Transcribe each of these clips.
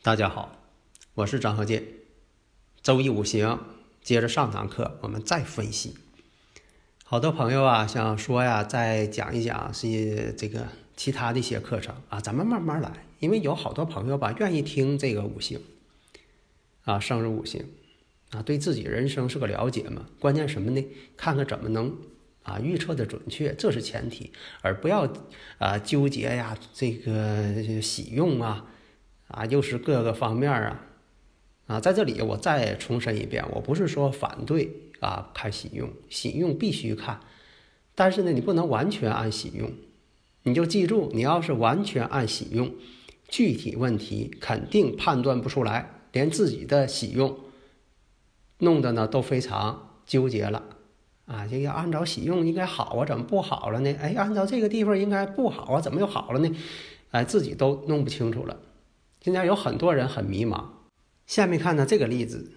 大家好，我是张和建。周易五行，接着上堂课，我们再分析。好多朋友啊，想说呀，再讲一讲是这个其他的一些课程啊，咱们慢慢来。因为有好多朋友吧，愿意听这个五行啊，生日五行啊，对自己人生是个了解嘛。关键什么呢？看看怎么能啊预测的准确，这是前提，而不要啊纠结呀，这个喜用啊。啊，又是各个方面啊，啊，在这里我再重申一遍，我不是说反对啊看喜用，喜用必须看，但是呢，你不能完全按喜用，你就记住，你要是完全按喜用，具体问题肯定判断不出来，连自己的喜用弄得呢都非常纠结了，啊，就要按照喜用应该好啊，怎么不好了呢？哎，按照这个地方应该不好啊，怎么又好了呢？哎，自己都弄不清楚了。现在有很多人很迷茫。下面看呢这个例子：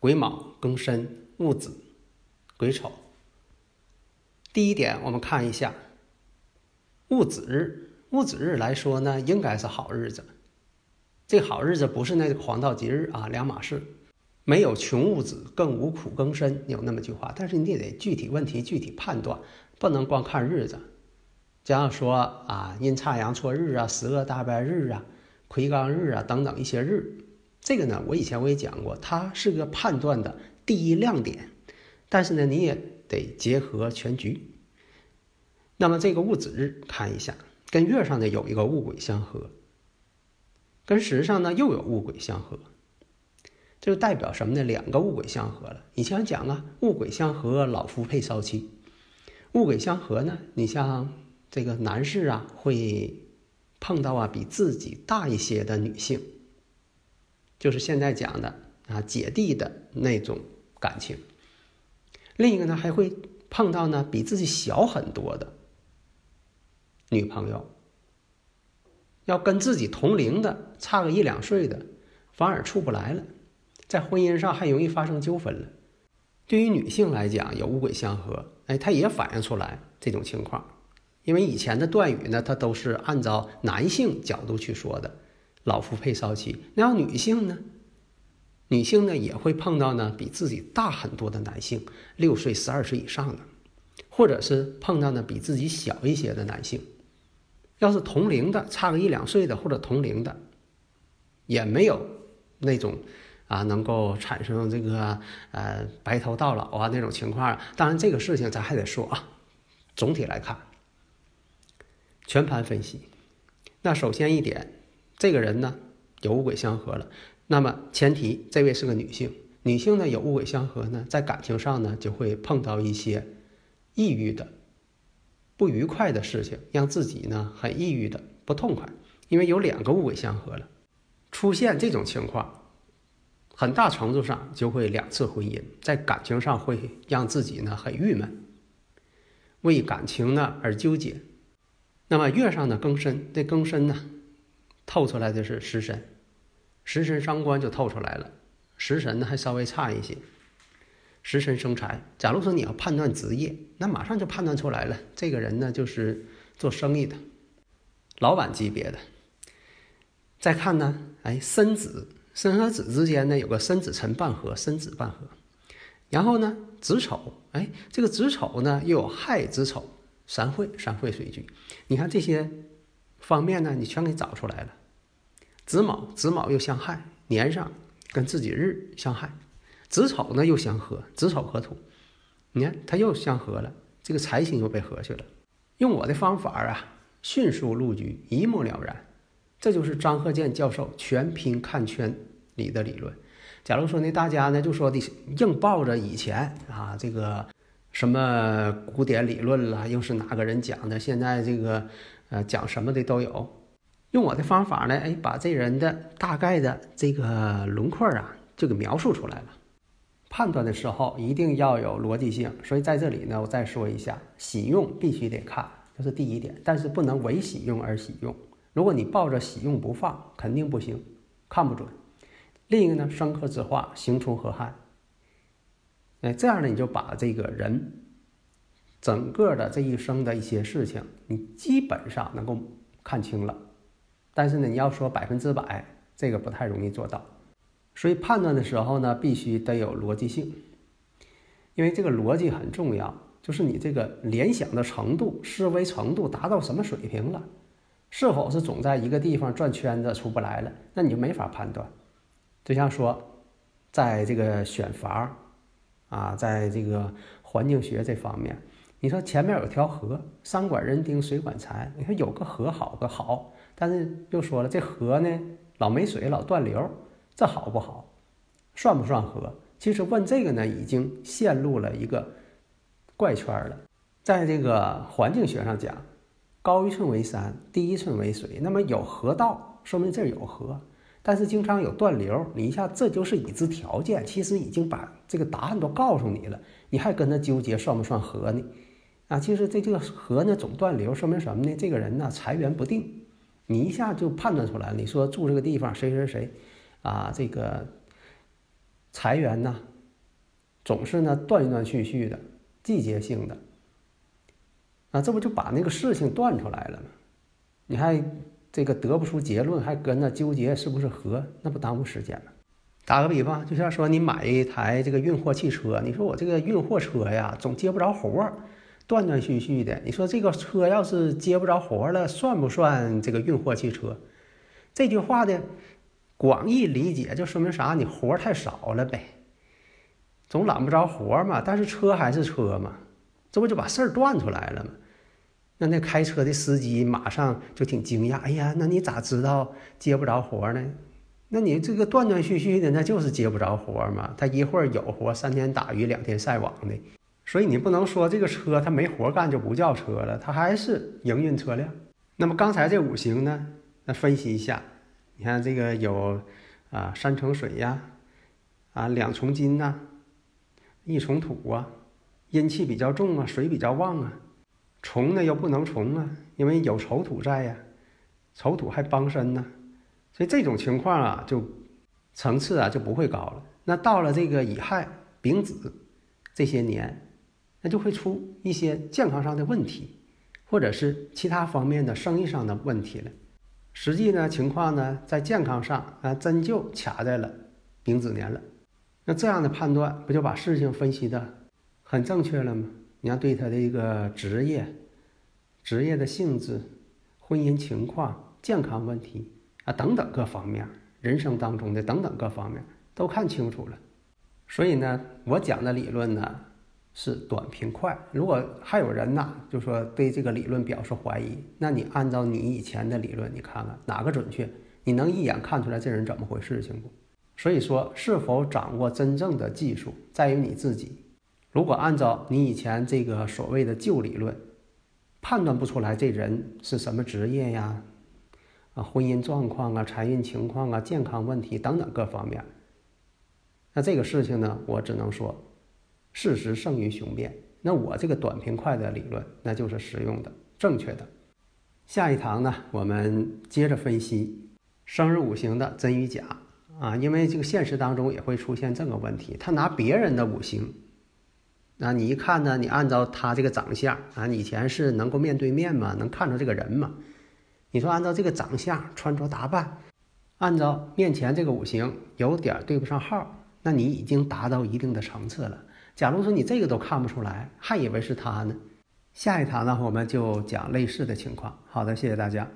癸卯、庚申、戊子、癸丑。第一点，我们看一下戊子日。戊子日来说呢，应该是好日子。这好日子不是那个黄道吉日啊，两码事。没有穷戊子，更无苦庚申，有那么句话。但是你得具体问题具体判断，不能光看日子。假如说啊，阴差阳错日啊，十恶大败日啊。魁罡日啊，等等一些日，这个呢，我以前我也讲过，它是个判断的第一亮点。但是呢，你也得结合全局。那么这个戊子日看一下，跟月上呢有一个戊癸相合，跟时上呢又有戊癸相合，这就代表什么呢？两个戊癸相合了。以前讲啊，戊癸相合，老夫配少妻。戊癸相合呢，你像这个男士啊，会。碰到啊比自己大一些的女性，就是现在讲的啊姐弟的那种感情。另一个呢还会碰到呢比自己小很多的女朋友，要跟自己同龄的差个一两岁的，反而处不来了，在婚姻上还容易发生纠纷了。对于女性来讲，有五鬼相合，哎，她也反映出来这种情况。因为以前的断语呢，它都是按照男性角度去说的，“老夫配少妻”。那要女性呢？女性呢也会碰到呢比自己大很多的男性，六岁、十二岁以上的，或者是碰到呢比自己小一些的男性。要是同龄的，差个一两岁的或者同龄的，也没有那种啊能够产生这个呃白头到老啊那种情况。当然，这个事情咱还得说啊，总体来看。全盘分析，那首先一点，这个人呢有五鬼相合了，那么前提这位是个女性，女性呢有五鬼相合呢，在感情上呢就会碰到一些抑郁的、不愉快的事情，让自己呢很抑郁的不痛快，因为有两个五鬼相合了，出现这种情况，很大程度上就会两次婚姻，在感情上会让自己呢很郁闷，为感情呢而纠结。那么月上的庚申，这庚申呢，透出来的是食神，食神伤官就透出来了。食神呢还稍微差一些，食神生财。假如说你要判断职业，那马上就判断出来了，这个人呢就是做生意的，老板级别的。再看呢，哎，申子，申和子之间呢有个申子辰半合，申子半合。然后呢，子丑，哎，这个子丑呢又有亥子丑。三会三会水局，你看这些方面呢，你全给找出来了。子卯子卯又相害，年上跟自己日相害，子丑呢又相合，子丑合土，你看它又相合了，这个财星又被合去了。用我的方法啊，迅速入局，一目了然。这就是张鹤健教授全拼看圈里的理论。假如说呢，大家呢就说的硬抱着以前啊这个什么古典理论了，又是哪个人讲的，现在这个呃讲什么的都有。用我的方法呢，哎，把这人的大概的这个轮廓啊，就给描述出来了。判断的时候一定要有逻辑性，所以在这里呢，我再说一下，喜用必须得看，这是第一点，但是不能为喜用而喜用。如果你抱着喜用不放，肯定不行，看不准。另一个呢，生克之化，行冲合害。哎，这样呢，你就把这个人整个的这一生的一些事情，你基本上能够看清了。但是呢，你要说百分之百，这个不太容易做到。所以判断的时候呢，必须得有逻辑性，因为这个逻辑很重要，就是你这个联想的程度、思维程度达到什么水平了，是否是总在一个地方转圈子出不来了，那你就没法判断。就像说，在这个选房啊，在这个环境学这方面，你说前面有条河，山管人丁，水管财，你说有个河好个好，但是又说了，这河呢老没水，老断流。这好不好，算不算河？其实问这个呢，已经陷入了一个怪圈了。在这个环境学上讲，高一寸为山，低一寸为水。那么有河道，说明这儿有河；但是经常有断流，你一下这就是已知条件。其实已经把这个答案都告诉你了，你还跟他纠结算不算和呢？啊，其实这这个河呢总断流，说明什么呢？这个人呢财源不定，你一下就判断出来了。你说住这个地方谁谁谁。啊，这个财源呢，总是呢断断续续的，季节性的。啊，这不就把那个事情断出来了吗？你还这个得不出结论，还跟那纠结是不是合，那不耽误时间吗？打个比方，就像说你买一台这个运货汽车，你说我这个运货车呀，总接不着活儿，断断续续的。你说这个车要是接不着活了，算不算这个运货汽车？这句话的。广义理解就说明啥？你活太少了呗，总揽不着活嘛。但是车还是车嘛，这不就把事儿断出来了吗？那那开车的司机马上就挺惊讶，哎呀，那你咋知道接不着活呢？那你这个断断续续的，那就是接不着活嘛。他一会儿有活，三天打鱼两天晒网的，所以你不能说这个车他没活干就不叫车了，他还是营运车辆。那么刚才这五行呢？那分析一下。你看这个有啊，三重水呀，啊，两重金呐，一重土啊，阴气比较重啊，水比较旺啊，重呢又不能重啊，因为有丑土在呀，丑土还帮身呢，所以这种情况啊，就层次啊就不会高了。那到了这个乙亥、丙子这些年，那就会出一些健康上的问题，或者是其他方面的生意上的问题了。实际呢情况呢，在健康上啊，真就卡在了丙子年了。那这样的判断，不就把事情分析的很正确了吗？你要对他的一个职业、职业的性质、婚姻情况、健康问题啊等等各方面，人生当中的等等各方面都看清楚了。所以呢，我讲的理论呢。是短平快。如果还有人呐，就说对这个理论表示怀疑，那你按照你以前的理论，你看看哪个准确？你能一眼看出来这人怎么回事情不？所以说，是否掌握真正的技术，在于你自己。如果按照你以前这个所谓的旧理论，判断不出来这人是什么职业呀，啊，婚姻状况啊，财运情况啊，健康问题等等各方面，那这个事情呢，我只能说。事实胜于雄辩。那我这个短平快的理论，那就是实用的、正确的。下一堂呢，我们接着分析生日五行的真与假啊，因为这个现实当中也会出现这个问题。他拿别人的五行，那你一看呢，你按照他这个长相啊，以前是能够面对面嘛，能看出这个人嘛？你说按照这个长相、穿着打扮，按照面前这个五行有点对不上号，那你已经达到一定的层次了。假如说你这个都看不出来，还以为是他呢。下一堂呢，我们就讲类似的情况。好的，谢谢大家。